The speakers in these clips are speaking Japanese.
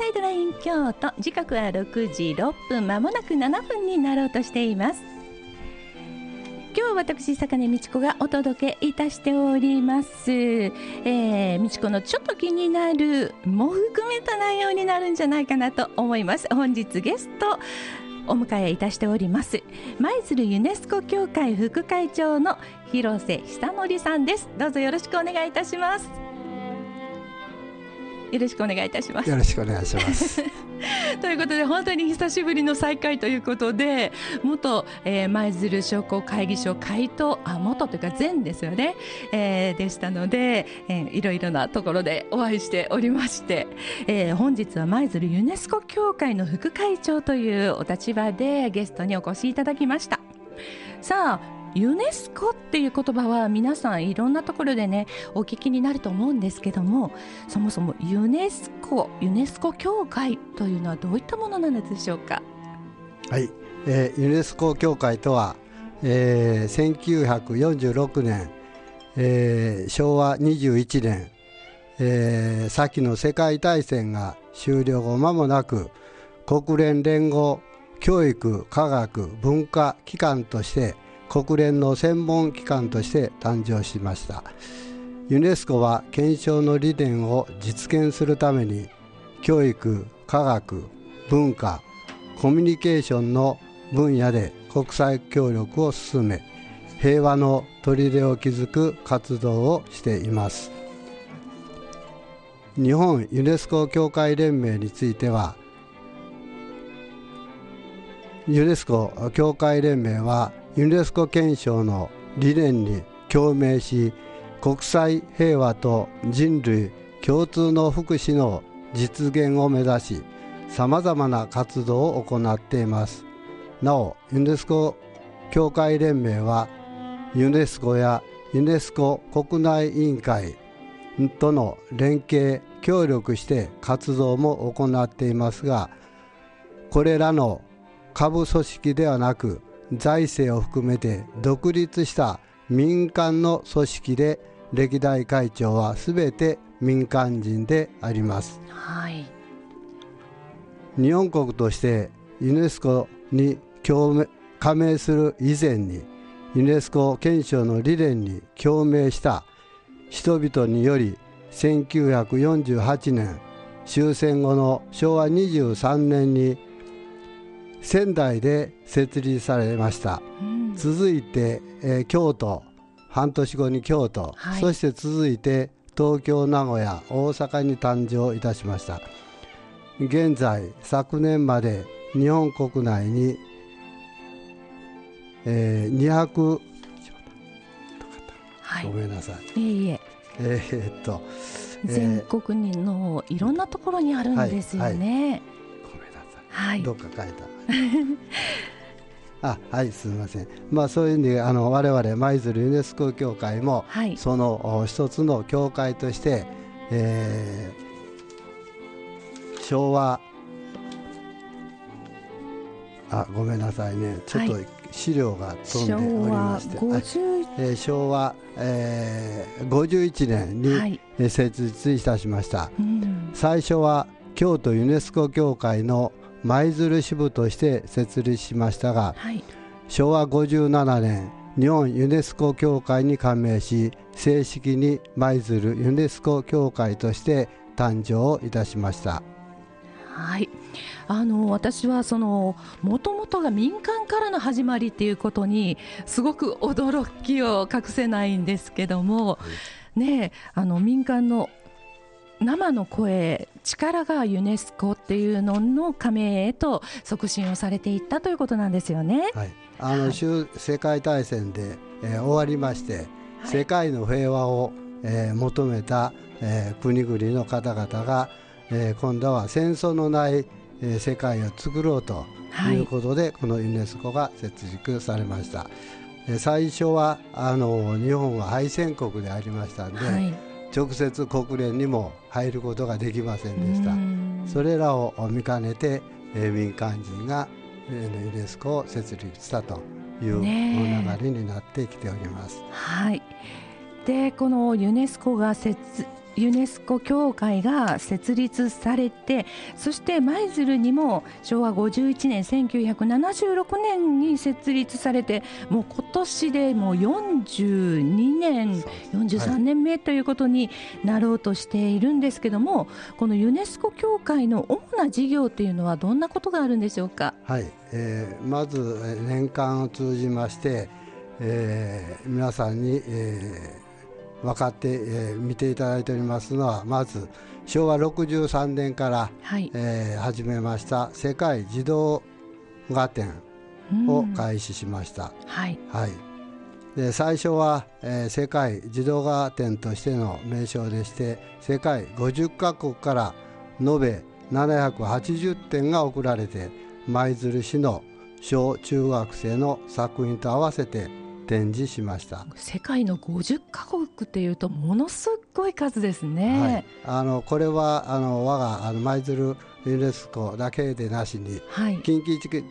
サイドライン京都時刻は6時6分まもなく7分になろうとしています。今日私坂根美智子がお届けいたしております、えー、美智子のちょっと気になるも含めた内容になるんじゃないかなと思います。本日ゲストお迎えいたしております。舞鶴ユネスコ協会副会長の広瀬久則さんです。どうぞよろしくお願いいたします。よろしくお願いいたします。よろしくお願いします。ということで本当に久しぶりの再会ということで元え舞、鶴商工会議所会頭あ元というか前ですよね、えー、でしたので、えー、いろいろなところでお会いしておりまして、えー、本日は舞鶴ユネスコ協会の副会長というお立場でゲストにお越しいただきました。さあユネスコっていう言葉は皆さんいろんなところでねお聞きになると思うんですけどもそもそもユネスコユネスコ協会というのはどういったものなんでしょうか？はい、えー、ユネスコ協会とは、えー、1946年、えー、昭和21年、えー、先の世界大戦が終了後間もなく国連連合教育科学文化機関として国連の専門機関として誕生しました。ユネスコは検証の理念を実現するために教育科学文化コミュニケーションの分野で国際協力を進め平和の砦を築く活動をしています。日本ユネスコ協会連盟についてはユネスコ協会連盟はユネスコ憲章の理念に共鳴し国際平和と人類共通の福祉の実現を目指しさまざまな活動を行っています。なおユネスコ協会連盟はユネスコやユネスコ国内委員会との連携協力して活動も行っていますがこれらの下部組織ではなく財政を含めて独立した民間の組織で歴代会長は全て民間人であります、はい、日本国としてユネスコに加盟する以前にユネスコ憲章の理念に共鳴した人々により1948年終戦後の昭和23年に仙台で設立されました、うん、続いて、えー、京都半年後に京都、はい、そして続いて東京名古屋大阪に誕生いたしました現在昨年まで日本国内に、えー、200はい、ごめんなさい。いえいえ。えー、っと、全国のいろんなところにあるんですよね。はいはい、ごめんなさい。はい、どっか書いた。あはいすみません、まあ、そういうふうにあの我々舞鶴ユネスコ協会も、はい、その一つの協会として、えー、昭和あごめんなさいね。ちょっと資料が飛んでおりまして、はい、えー、昭和、えー、51年に、設立いたしました、うん、最初は京都ユネスコ協会の舞鶴支部として設立しましたが、はい、昭和57年日本ユネスコ協会に加盟し正式に舞鶴ユネスコ協会として誕生いたしました。はい。あの私はそのもともとが民間からの始まりっていうことにすごく驚きを隠せないんですけども、ね、あの民間の生の声力がユネスコっていうのの加盟へと促進をされていったということなんですよね。はい、あの、はい、世界大戦で、えー、終わりまして、はい、世界の平和を、えー、求めた、えー、国々の方々が、えー、今度は戦争のない、えー、世界を作ろうとい。うことで、はい、このユネスコが設立されました。最初はあの日本は敗戦国でありましたんで、はい直接国連にも入ることができませんでした。それらを見かねて、えー、民間人が、えー、ユネスコを設立したという流れになってきております。はい。でこのユネスコが設ユネスコ協会が設立されてそして舞鶴にも昭和51年1976年に設立されてもう今年でもう42年43年目ということになろうとしているんですけども、このユネスコ協会の主な事業というのはどんなことがあるんでしょうか？はい、えー、まず年間を通じまして、えー、皆さんに、えー分かって、えー、見ていただいておりますのはまず昭和63年から、はい、えー、始めました世界児童画展を開始しました。はい、はい、で最初は、えー、世界児童画展としての名称でして世界50カ国から延べ780点が贈られて舞鶴市の小中学生の作品と合わせて展示しました。世界の50カ国っていうとものすごい数ですね、はい、あのこれはあの我があの舞鶴ユネスコだけでなしに、はい、近畿地区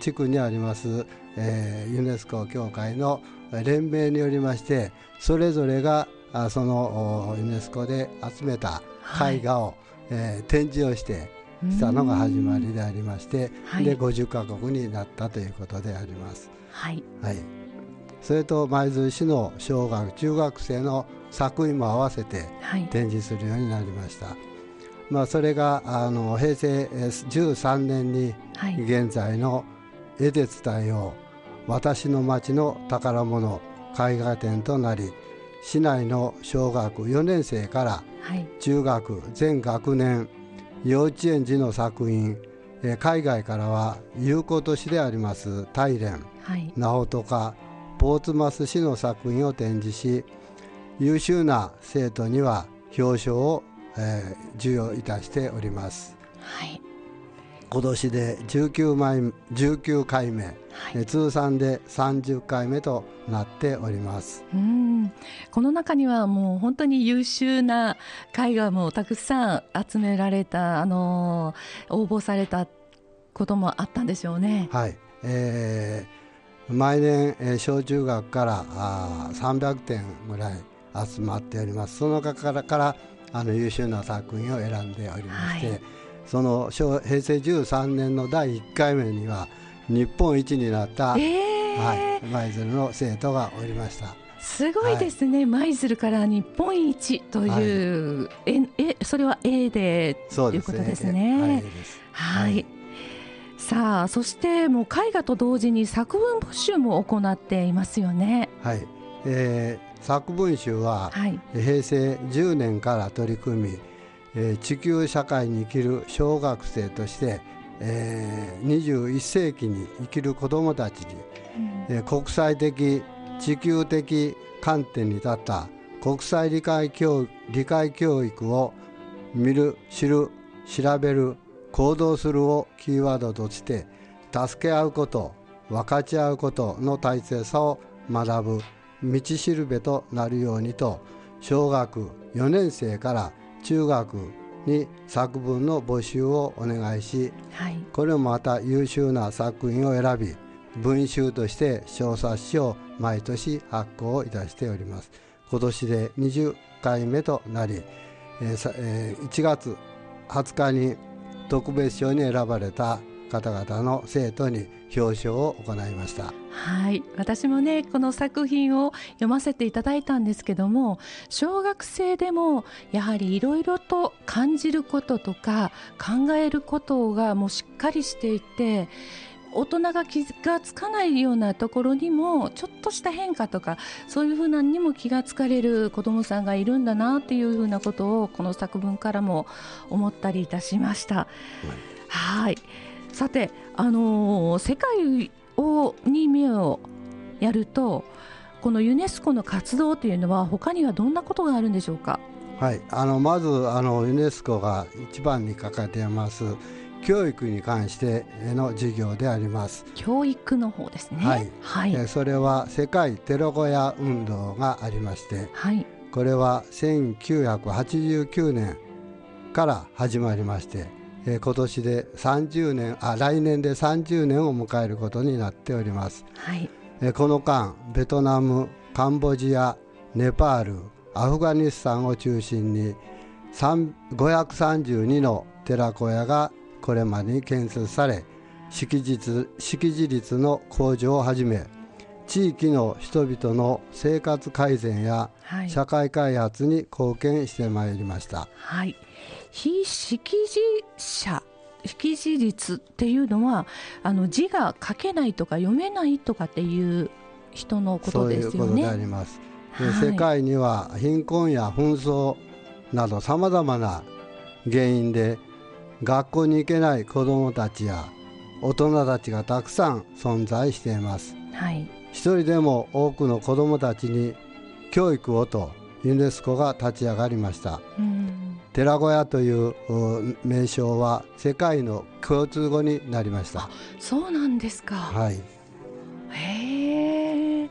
地区にあります、えー、ユネスコ協会の連盟によりましてそれぞれがあそのユネスコで集めた絵画を、はい、えー、展示をしてしたのが始まりでありまして、はい、で50カ国になったということであります。はい、はいそれと舞鶴市の小学中学生の作品も合わせて展示するようになりました、はい、まあ、それがあの平成13年に現在の絵で伝えよう私の町の宝物絵画展となり市内の小学4年生から中学全学年幼稚園児の作品海外からは有効都市であります大連、はい、直人かポーツマス市の作品を展示し優秀な生徒には表彰を、えー、授与いたしております。はい。今年で 19, 枚19回目、はい、通算で30回目となっております。うん。この中にはもう本当に優秀な絵画もたくさん集められた、あのー、応募されたこともあったんでしょうね。はい、えー毎年、えー、小中学からあ300点ぐらい集まっております。その中からからあの優秀な作品を選んでおりまして、はい、その平成13年の第1回目には日本一になった、えー、はい、舞鶴の生徒がおりました。すごいですね、舞、鶴から日本一という、はい、ええそれは A でということですね。はい、はいさあそしてもう絵画と同時に作文募集も行っていますよね。はい、えー、作文集は、はい、平成10年から取り組み、えー、地球社会に生きる小学生として、えー、21世紀に生きる子どもたちに、うん、えー、国際的地球的観点に立った国際理解教理解教育を見る知る調べる行動するをキーワードとして助け合うこと分かち合うことの大切さを学ぶ道しるべとなるようにと小学4年生から中学に作文の募集をお願いし、はい、これもまた優秀な作品を選び文集として小冊子を毎年発行いたしております。今年で20回目となり、えー、1月20日に特別賞に選ばれた方々の生徒に表彰を行いました。はい。私もねこの作品を読ませていただいたんですけども小学生でもやはりいろいろと感じることとか考えることがもうしっかりしていて大人が気がつかないようなところにもちょっとした変化とかそういうふうなにも気がつかれる子どもさんがいるんだなっていうふうなことをこの作文からも思ったりいたしました。はいさて、あのー、世界をに目をやるとこのユネスコの活動というのは他にはどんなことがあるんでしょうか？はい、あのまずあのユネスコが一番に掲げています教育に関しての授業であります。教育の方ですね。はい、はい、それは世界テロ小屋運動がありまして、はい、これは1989年から始まりましてえ今年で30年あ来年で30年を迎えることになっております、はい、えこの間ベトナムカンボジアネパールアフガニスタンを中心に532の寺子屋がこれまでに建設され識字識字率の向上をはじめ地域の人々の生活改善や社会開発に貢献してまいりました、はい、非識字者識字率っていうのはあの字が書けないとか読めないとかっていう人のことですよね。そういうことであります。はい、世界には貧困や紛争などさまざまな原因で学校に行けない子どもたちや大人たちがたくさん存在しています。はい、一人でも多くの子どもたちに教育をとユネスコが立ち上がりました、寺小屋という名称は世界の共通語になりました。そうなんですか。はい。へえ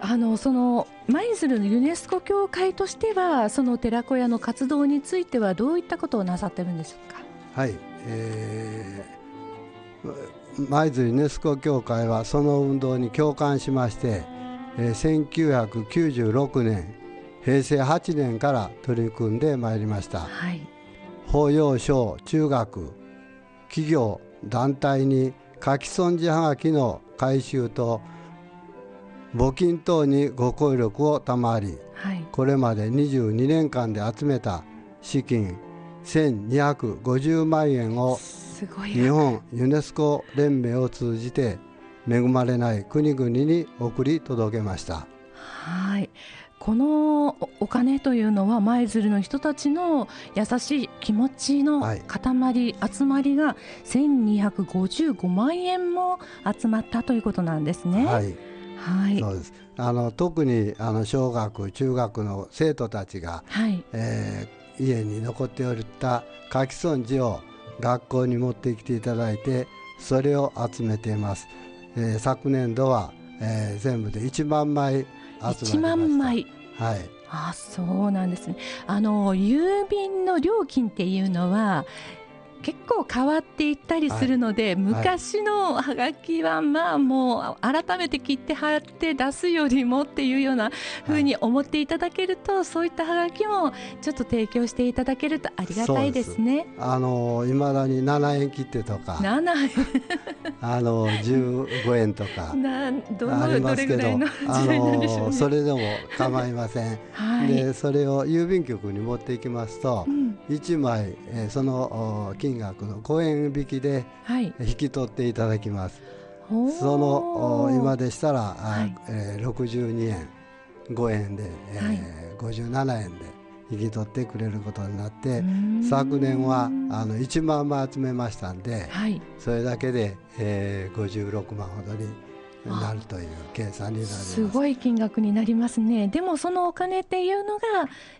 あのその舞鶴のユネスコ協会としてはその寺子屋の活動についてはどういったことをなさってるんでしょうか？はい、えー、舞鶴ユネスコ協会はその運動に共感しまして、えー、1996年平成8年から取り組んでまいりました、はい、法要小中学企業団体に書き損じはがきの回収と募金等にご協力を賜り、はい、これまで22年間で集めた資金1250万円を日本ユネスコ連盟を通じて恵まれない国々に送り届けました。はい。このお金というのは舞鶴の人たちの優しい気持ちの塊、はい、集まりが1255万円も集まったということなんですね。はい、はい、そうです。あの特にあの小学中学の生徒たちが、はい。えー、家に残っておった書き損じを学校に持ってきていただいてそれを集めています、えー、昨年度は、えー、全部で1万枚集まりました。1万枚。はい。あそうなんですね。あの郵便の料金っていうのは結構変わっていったりするので、はい、昔のはがきはまあもう改めて切って貼って出すよりもっていうようなふうに思っていただけると、はい、そういったはがきもちょっと提供していただけるとありがたいですね。すあのいまだに7円切手とか。7円。あの15円とか。ありますけどあのそれでも構いません。はい、でそれを郵便局に持っていきますと、うん、1枚、えー、その金金額の5円引きで引き取っていただきます、はい、その今でしたら、はい、えー、62円5円で、えーはい、57円で引き取ってくれることになって昨年はあの1万枚集めましたんで、はい、それだけで、えー、56万ほどになるという計算になります。すごい金額になりますね。でもそのお金っていうのが、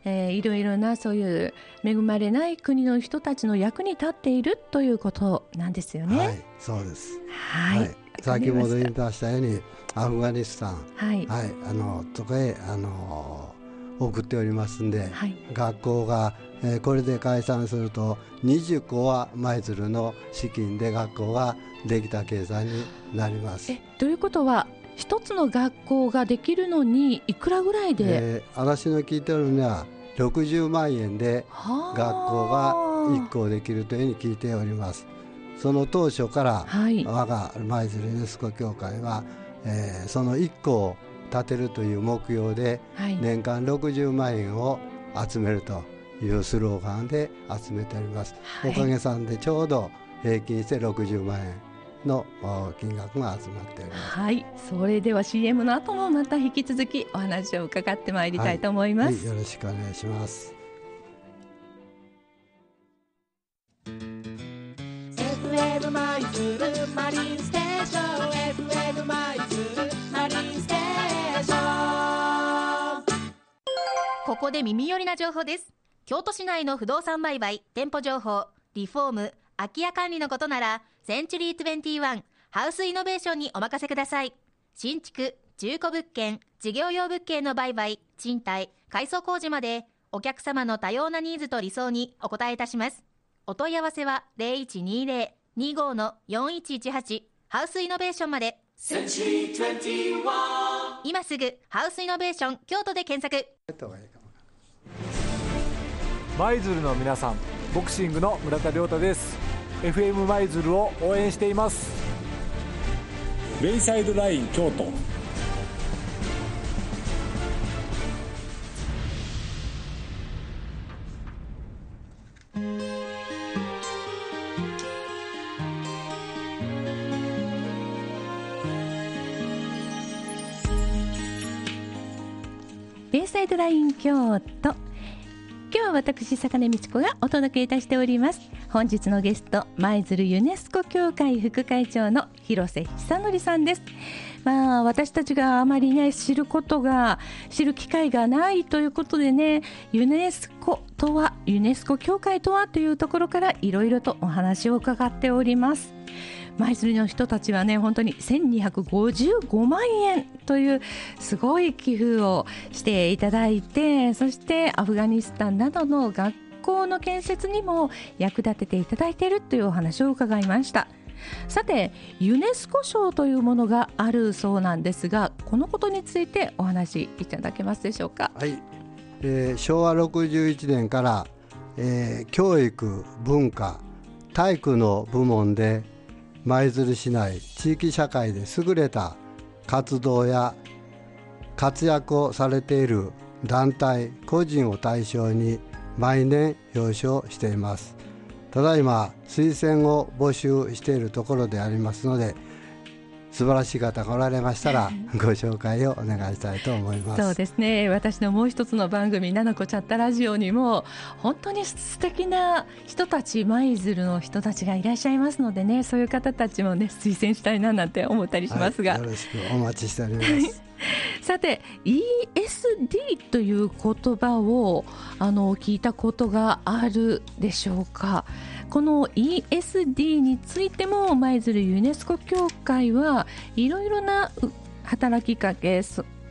えー、いろいろなそういう恵まれない国の人たちの役に立っているということなんですよね。はい、そうです。はい。はい、先ほど言いましたようにアフガニスタン、はい、はい、あのとかへあの送っておりますんで、はい、学校が、えー、これで解散すると20個は舞鶴の資金で学校ができた計算になります。えということは一つの学校ができるのにいくらぐらいで、えー、私の聞いてるには60万円で学校が1校できるというふうに聞いております。その当初から、はい、我が舞鶴ユネスコ協会は、えー、その1校を建てるという目標で、はい、年間60万円を集めるというスローガンで集めております。はい、おかげさんでちょうど平均して60万円の金額が集まっております。はい、それでは CM の後もまた引き続きお話を伺ってまいりたいと思います。はいはい、よろしくお願いします。FM 舞鶴マリンステーション FM マリンスここで耳寄りな情報です京都市内の不動産売買店舗情報リフォーム空き家管理のことならセンチュリー21ハウスイノベーションにお任せください。新築、中古物件、事業用物件の売買、賃貸、改装工事までお客様の多様なニーズと理想にお答えいたします。お問い合わせは0120-25-4118ハウスイノベーションまで。今すぐハウスイノベーション京都で検索。舞鶴の皆さんボクシングの村田亮太です。FM 舞鶴を応援しています。ベイサイドライン京都。ベイサイドライン京都。今日は私坂根道子がお届けいたしております。本日のゲスト舞鶴ユネスコ協会副会長の広瀬久則さんです。まあ私たちがあまりね知ることが知る機会がないということでねユネスコとはユネスコ協会とはというところからいろいろとお話を伺っております。舞鶴の人たちはね本当に1255万円というすごい寄付をしていただいてそしてアフガニスタンなどの学校の建設にも役立てていただいているというお話を伺いました。さてユネスコ賞というものがあるそうなんですがこのことについてお話しいただけますでしょうか？はい、えー昭和61年から、えー教育文化体育の部門で舞鶴市内地域社会で優れた活動や活躍をされている団体個人を対象に毎年表彰しています。ただいま推薦を募集しているところでありますので素晴らしい方がおられましたらご紹介をお願いしたいと思います。そうですね。私のもう一つの番組「ななこチャットラジオ」にも本当に素敵な人たち舞鶴の人たちがいらっしゃいますのでねそういう方たちもね推薦したいななんて思ったりしますが、はい、よろしくお待ちしております。さて ESD という言葉をあの聞いたことがあるでしょうか？この ESD についても舞鶴ユネスコ協会はいろいろな働きかけ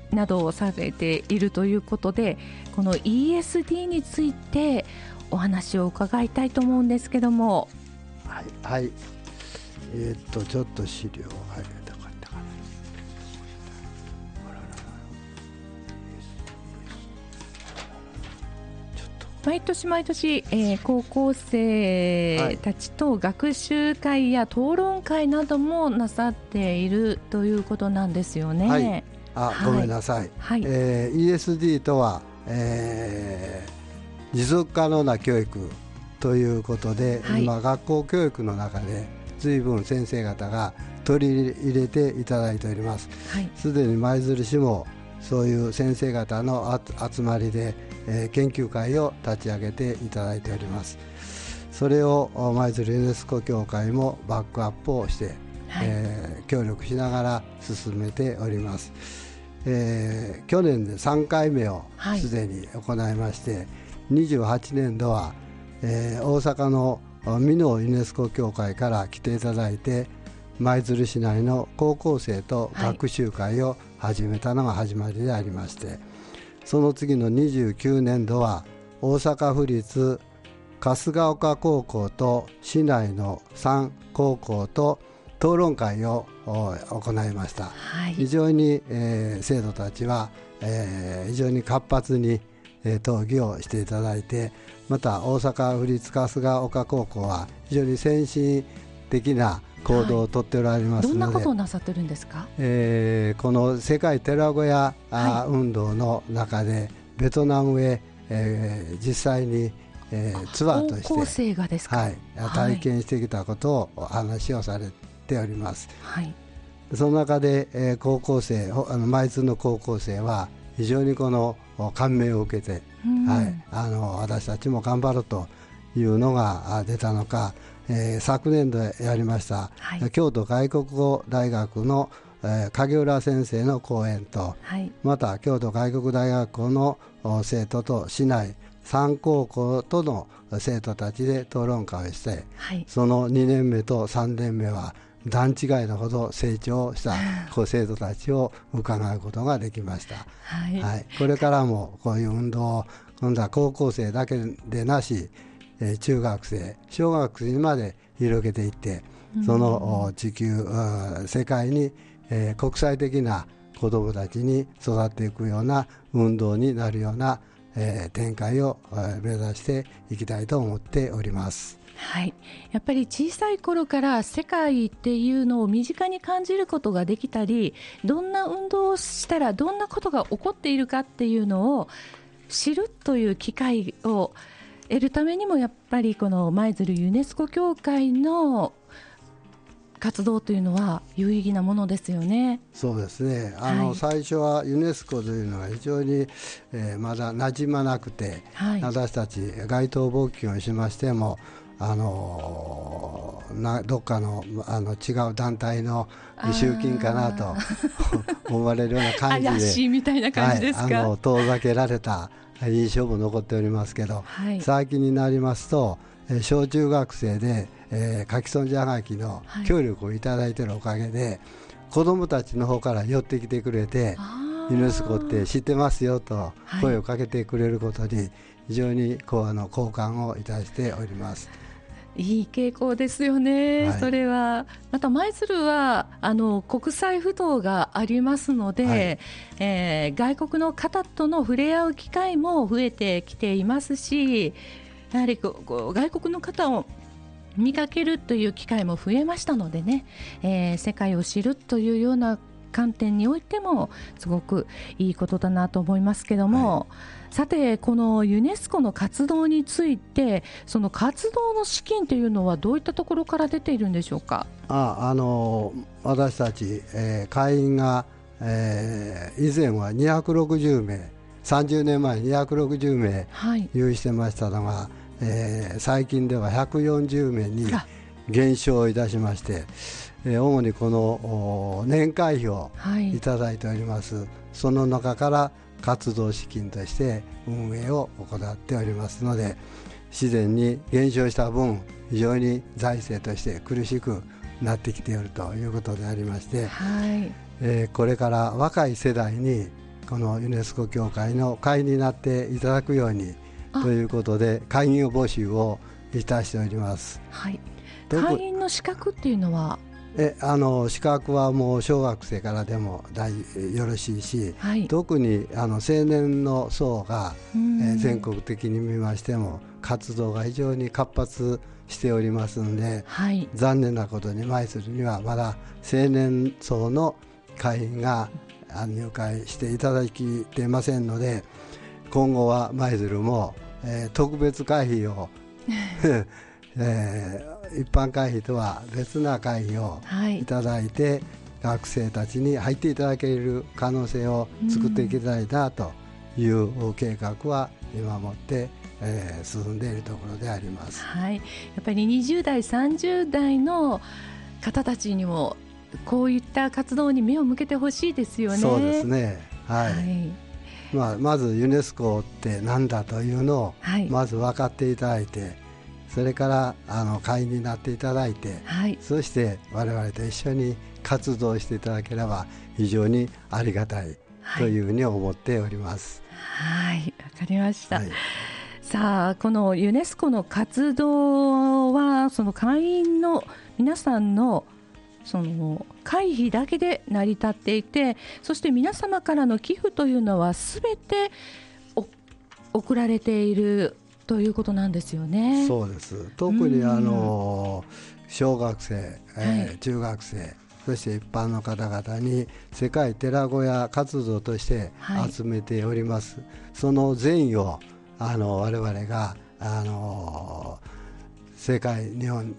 などをされているということでこの ESD についてお話を伺いたいと思うんですけども。はい、はい、えーっとちょっと資料。はい。毎年毎年、えー高校生たちと学習会や討論会などもなさっているということなんですよね。はい。あ、はい。ごめんなさい、はい。えー ESD とは、えー持続可能な教育ということで、はい。今学校教育の中で随分先生方が取り入れていただいております。はい。すでに舞鶴市もそういう先生方のあ集まりで、えー研究会を立ち上げていただいております。それをお舞鶴ユネスコ協会もバックアップをして、はい。えー協力しながら進めております、えー去年で3回目をはい。すでに行いまして、28年度は、えー大阪の美濃ユネスコ協会から来ていただいて舞鶴市内の高校生と学習会を始めたのが始まりでありまして、その次の29年度は大阪府立春日丘高校と市内の3高校と討論会をお行いました。はい非常に、えー生徒たちは、えー非常に活発に、えー討議をしていただいてまた大阪府立春日丘高校は非常に先進的な行動をとっておられますどんなので、ことをなさってるんですか？えーこの世界寺小屋、は運動の中でベトナムへ、えー実際に、えーツアーとして高校生がですか？はい、体験してきたことをお話をされております。はいその中で、えー高校生ほあの舞鶴の高校生は非常にこのお感銘を受けて、うんはい、あの私たちも頑張ろうというのがあ出たのか、えー昨年度やりました、はい。京都外国語大学の、えー影浦先生の講演とはい。また京都外国大学校のお生徒と市内3高校との生徒たちで討論会をしてはい。その2年目と3年目は段違いのほど成長した こう生徒たちを伺うことができました、はい。はい、これからもこういう運動を今度は高校生だけでなし、えー中学生小学生にまで広げていってそのお地球うん世界に、えー国際的な子どもたちに育っていくような運動になるようなえー、展開を目指していきたいと思っております。はい、やっぱり小さい頃から世界っていうのを身近に感じることができたりどんな運動をしたらどんなことが起こっているかっていうのを知るという機会を得るためにもやっぱりこの舞鶴ユネスコ協会の活動というのは有意義なものですよね。そうですね。あの、はい、最初はユネスコというのは非常に、えー、まだ馴染まなくて、はい、私たち街頭募金をしましても。あのなどっかのあの違う団体の集金かなと 思われるような感じで。みたいな感じですか、はい、あの遠ざけられた印象も残っておりますけど、はい、最近になりますと、えー、小中学生で、えー、書き損じはがきの協力をいただいているおかげで、はい、子どもたちの方から寄ってきてくれてユネスコって知ってますよと声をかけてくれることに非常にこうあの交換をいたしております。いい傾向ですよね、はい、それは。また舞鶴はあの国際不動がありますので、はい、えー、外国の方との触れ合う機会も増えてきていますし、やはりこう外国の方を見かけるという機会も増えましたのでね、えー、世界を知るというような観点においてもすごくいいことだなと思いますけども、はい、さて、このユネスコの活動についてその活動の資金というのはどういったところから出ているんでしょうか？ああの私たち、えー、会員が、えー、以前は260名30年前260名有してましたのが、はい、えー、最近では140名に減少いたしまして、えー、主にこの年会費をい。ただいております、はい、その中から活動資金として運営を行っておりますので自然に減少した分非常に財政として苦しくなってきているということでありまして、はい、えー、これから若い世代にこのユネスコ協会の会員になっていただくようにということで会員を募集をいたしております。はい、会員の資格っていうのはえあの資格はもう小学生からでも大よろしいし、はい、特にあの青年の層が、えー、全国的に見ましても活動が非常に活発しておりますので、はい、残念なことに舞鶴にはまだ青年層の会員が入会していただきていませんので今後は舞鶴も、えー、特別会費を えー、一般会費とは別な会費をい。ただいて、はい、学生たちに入っていただける可能性を作っていきたいなという計画は今もって、えー、進んでいるところであります、はい、やっぱり20代30代の方たちにもこういった活動に目を向けてほしいですよね。そうですね。はい、はい。まあ、まずユネスコって何だというのをまず分かっていただいて、それからあの会員になっていただいて、はい、そして我々と一緒に活動していただければ非常にありがたいというふうに思っております。はいわ、かりました、はい、さあこのユネスコの活動はその会員の皆さんのその会費だけで成り立っていてそして皆様からの寄付というのはすべて送られているということなんですよね。そうです。特にあの小学生、えー、はい、中学生そして一般の方々に世界寺小屋活動として集めております、はい、その善意をあの我々があの世界日本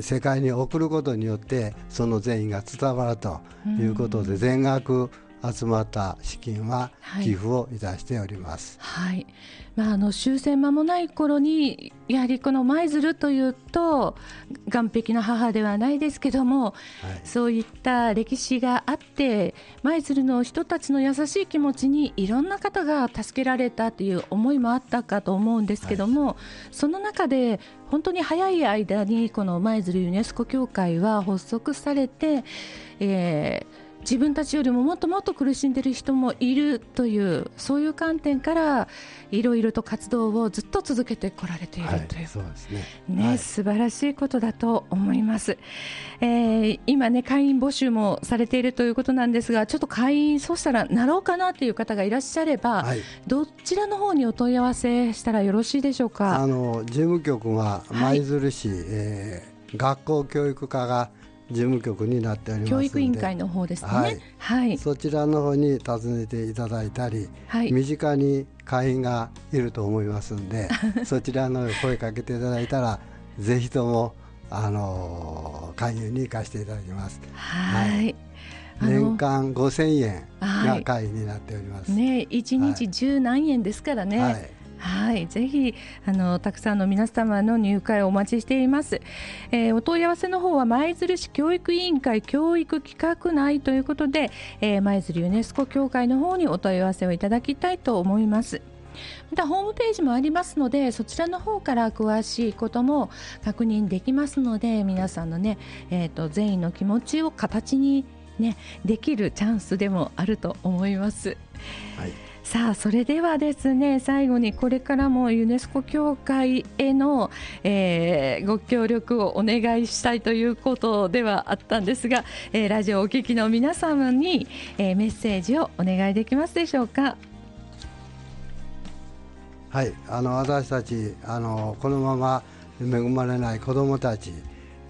世界に送ることによってその善意が伝わるということで全額集まった資金は寄付をい。たしております。はい、はい。まあ、あの終戦間もない頃にやはりこの舞鶴というと岸壁の母ではないですけども、はい、そういった歴史があって舞鶴の人たちの優しい気持ちにいろんな方が助けられたという思いもあったかと思うんですけども、はい、その中で本当に早い間にこの舞鶴ユネスコ協会は発足されて、えー自分たちよりももっともっと苦しんでいる人もいるというそういう観点からいろいろと活動をずっと続けてこられているという、はい、そうですね。ね、はい、素晴らしいことだと思います、えー、今ね会員募集もされているということなんですがちょっと会員そうしたらなろうかなという方がいらっしゃれば、はい、どちらの方にお問い合わせしたらよろしいでしょうか？あの事務局は舞鶴市、はい、えー、学校教育課が事務局になっております教育委員会の方ですね、はい、はい、そちらの方に訪ねていただいたり、はい、身近に会員がいると思いますんで そちらの声かけていただいたらぜひともあの勧誘に行かせていただきます。はい、はい。年間5000円が会員になっております。ね、1日十何円ですからね。はいはい、ぜひあのたくさんの皆様の入会をお待ちしています、えー、お問い合わせの方は舞鶴市教育委員会教育企画内ということでえ舞、鶴ユネスコ協会の方にお問い合わせをいただきたいと思います。またホームページもありますのでそちらの方から詳しいことも確認できますので皆さんのね、えーと、善意の気持ちを形に、ね、できるチャンスでもあると思います。はい。さあそれではですね最後にこれからもユネスコ協会への、えー、ご協力をお願いしたいということではあったんですが、えー、ラジオお聞きの皆様に、えー、メッセージをお願いできますでしょうか？はいあの私たちあのこのまま恵まれない子どもたち、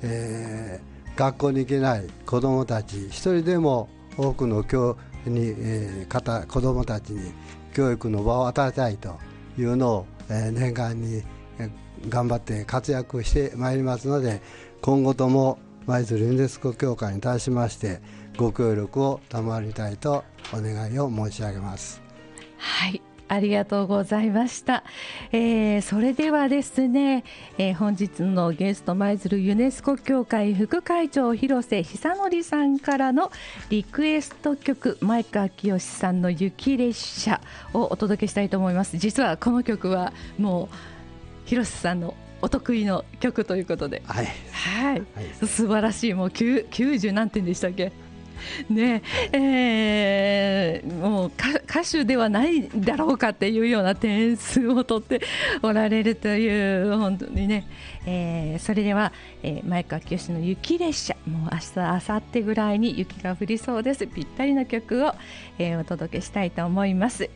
えー、学校に行けない子どもたち一人でも多くの教に、えー、方子どもたちに教育の場を与えたいというのを、えー、念願に、え、頑張って活躍してまいりますので今後とも舞鶴ユネスコ協会に対しましてご協力を賜りたいとお願いを申し上げます。はいありがとうございました、えー、それではですね、えー、本日のゲスト舞鶴ユネスコ協会副会長広瀬久則さんからのリクエスト曲前川清さんの雪列車をお届けしたいと思います。実はこの曲はもう広瀬さんのお得意の曲ということで、はい、はい、素晴らしい。もう90何点でしたっけ？ねえー、もう歌手ではないだろうかっていうような点数を取っておられるという本当にね、えー、それでは、えー、前川清の雪列車もう明日明後日ぐらいに雪が降りそうです。ぴったりの曲を、えー、お届けしたいと思います。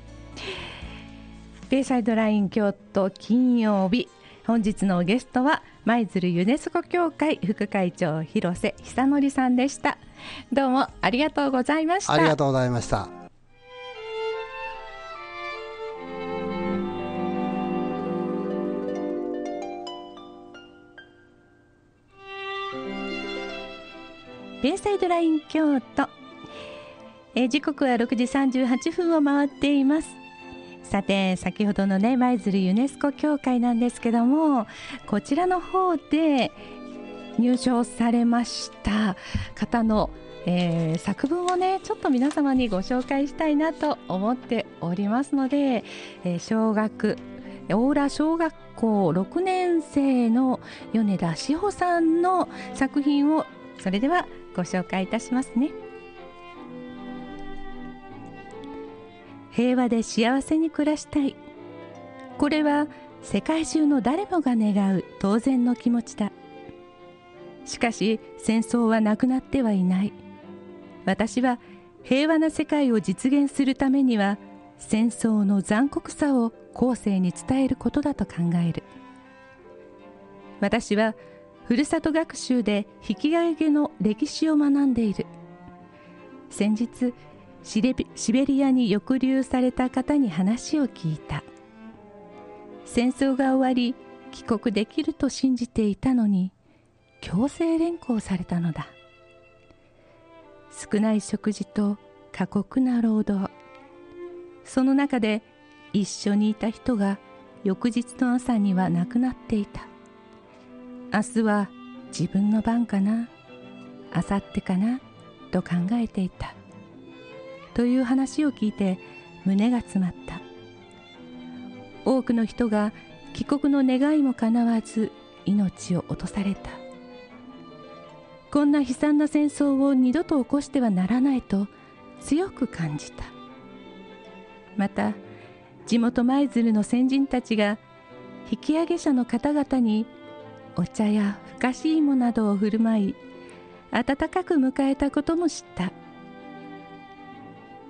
ベイサイドライン京都金曜日。本日のゲストは舞鶴ユネスコ協会副会長広瀬久則さんでした。どうもありがとうございました。ありがとうございました。ベイサイドライン京都。え時刻は6時38分を回っていますさて先ほどのね舞鶴ユネスコ協会なんですけどもこちらの方で入賞されました方の、えー、作文をねちょっと皆様にご紹介したいなと思っておりますので、えー、小学大浦小学校6年生の米田志保さんの作品をそれではご紹介いたしますね。平和で幸せに暮らしたい。これは世界中の誰もが願う当然の気持ちだ。しかし戦争はなくなってはいない。私は平和な世界を実現するためには戦争の残酷さを後世に伝えることだと考える。私はふるさと学習で引き上げの歴史を学んでいる。先日シベリアに抑留された方に話を聞いた。戦争が終わり帰国できると信じていたのに強制連行されたのだ。少ない食事と過酷な労働。その中で一緒にいた人が翌日の朝には亡くなっていた。明日は自分の番かな明後日かなと考えていた。という話を聞いて胸が詰まった。多くの人が帰国の願いも叶わず命を落とされた。こんな悲惨な戦争を二度と起こしてはならないと強く感じた。また地元舞鶴の先人たちが引き上げ者の方々にお茶やふかし芋などを振る舞い温かく迎えたことも知った。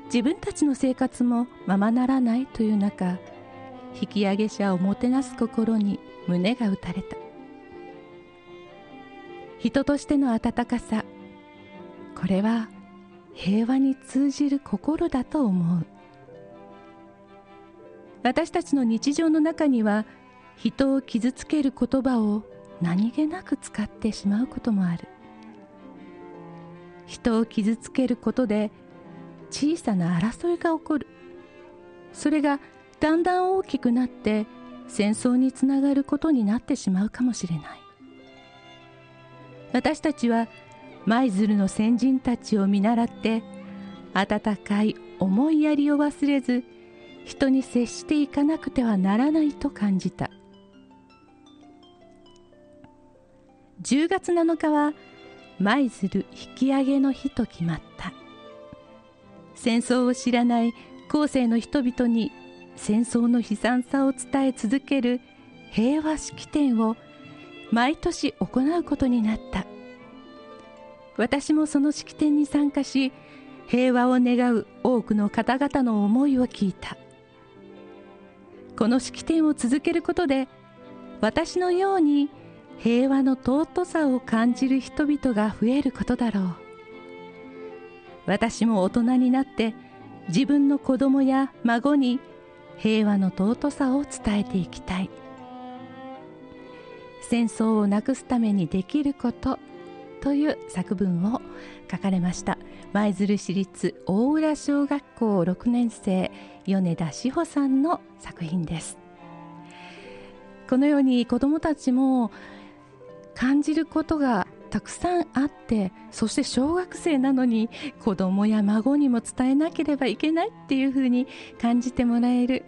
自分たちの生活もままならないという中引き上げ者をもてなす心に胸が打たれた。人としての温かさこれは平和に通じる心だと思う。私たちの日常の中には人を傷つける言葉を何気なく使ってしまうこともある。人を傷つけることで小さな争いが起こる。それがだんだん大きくなって戦争につながることになってしまうかもしれない。私たちは舞鶴の先人たちを見習って温かい思いやりを忘れず人に接していかなくてはならないと感じた。10月7日は舞鶴引き上げの日と決まった。戦争を知らない後世の人々に戦争の悲惨さを伝え続ける平和式典を毎年行うことになった。私もその式典に参加し平和を願う多くの方々の思いを聞いた。この式典を続けることで私のように平和の尊さを感じる人々が増えることだろう。私も大人になって自分の子供や孫に平和の尊さを伝えていきたい。戦争をなくすためにできることという作文を書かれました。舞鶴市立大浦小学校6年生米田志保さんの作品です。このように子どもたちも感じることがたくさんあってそして小学生なのに子供や孫にも伝えなければいけないっていうふうに感じてもらえる。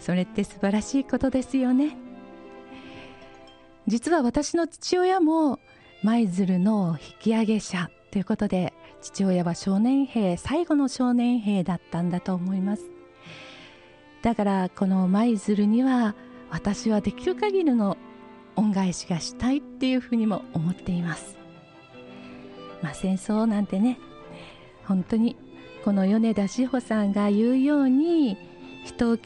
それって素晴らしいことですよね。実は私の父親も舞鶴の引き上げ者ということで父親は少年兵最後の少年兵だったんだと思います。だからこの舞鶴には私はできる限りの恩返しがしたいっていうふうにも思っています。まあ戦争なんてね本当にこの米田志保さんが言うように人を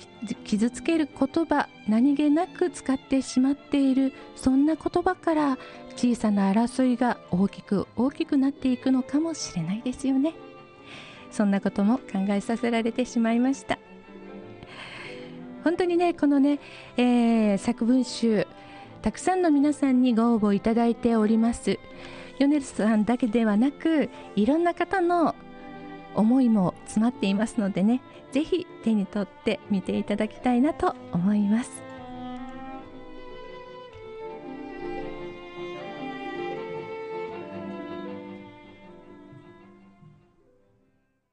傷つける言葉何気なく使ってしまっているそんな言葉から小さな争いが大きく大きくなっていくのかもしれないですよね。そんなことも考えさせられてしまいました。本当にねこのね、えー、作文集たくさんの皆さんにご応募いただいております。米津さんだけではなくいろんな方の思いも詰まっていますのでねぜひ手に取って見ていただきたいなと思います。